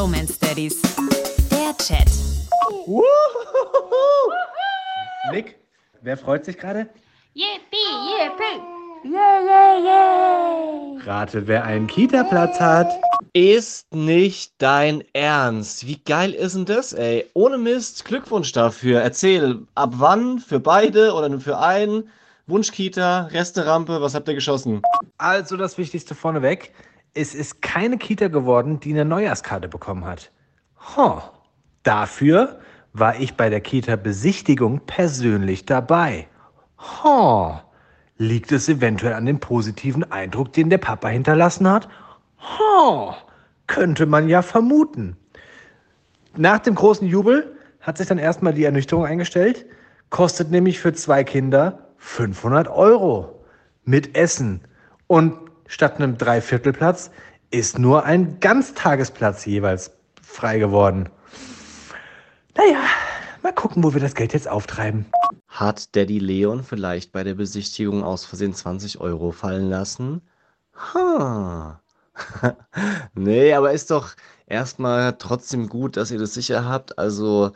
Bromance Daddies. Der Chat. Nick, wer freut sich gerade? Yippie, yippie. Rate, wer einen Kita-Platz hat. Ist nicht dein Ernst. Wie geil ist denn das, ey? Ohne Mist, Glückwunsch dafür. Erzähl, ab wann? Für beide oder nur für einen? Wunschkita, Resterampe, was habt ihr geschossen? Also das Wichtigste vorneweg. Es ist keine Kita geworden, die eine Neujahrskarte bekommen hat. Huh. Dafür war ich bei der Kita-Besichtigung persönlich dabei. Huh. Liegt es eventuell an dem positiven Eindruck, den der Papa hinterlassen hat? Huh. Könnte man ja vermuten. Nach dem großen Jubel hat sich dann erstmal die Ernüchterung eingestellt. Kostet nämlich für zwei Kinder 500 Euro mit Essen. Und statt einem Dreiviertelplatz ist nur ein Ganztagesplatz jeweils frei geworden. Naja, mal gucken, wo wir das Geld jetzt auftreiben. Hat Daddy Leon vielleicht bei der Besichtigung aus Versehen 20 Euro fallen lassen? Ha. nee, aber ist doch erstmal trotzdem gut, dass ihr das sicher habt. Also,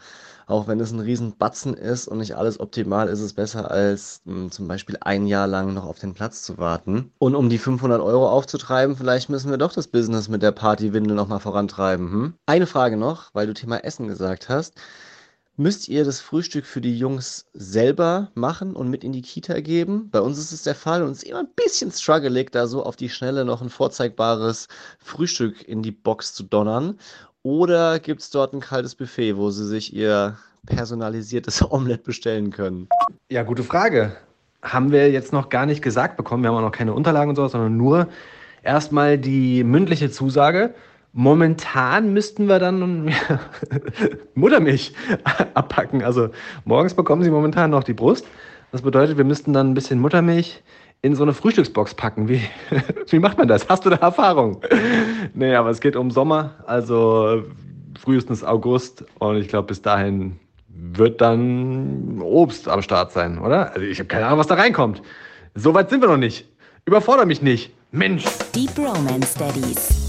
auch wenn es ein Riesenbatzen ist und nicht alles optimal, ist es besser als mh, zum Beispiel ein Jahr lang noch auf den Platz zu warten. Und um die 500 Euro aufzutreiben, vielleicht müssen wir doch das Business mit der Partywindel nochmal vorantreiben. Hm? Eine Frage noch, weil du Thema Essen gesagt hast. Müsst ihr das Frühstück für die Jungs selber machen und mit in die Kita geben? Bei uns ist es der Fall und es ist immer ein bisschen struggelig, da so auf die Schnelle noch ein vorzeigbares Frühstück in die Box zu donnern. Oder gibt es dort ein kaltes Buffet, wo sie sich ihr personalisiertes Omelett bestellen können? Ja, gute Frage. Haben wir jetzt noch gar nicht gesagt bekommen. Wir haben auch noch keine Unterlagen und sowas, sondern nur erstmal die mündliche Zusage. Momentan müssten wir dann Muttermilch abpacken. Also morgens bekommen sie momentan noch die Brust. Das bedeutet, wir müssten dann ein bisschen Muttermilch in so eine Frühstücksbox packen. Wie, wie macht man das? Hast du da Erfahrung? nee, aber es geht um Sommer, also frühestens August. Und ich glaube, bis dahin wird dann Obst am Start sein, oder? Also ich habe keine Ahnung, was da reinkommt. So weit sind wir noch nicht. Überfordere mich nicht. Mensch. Die Bromance Daddies.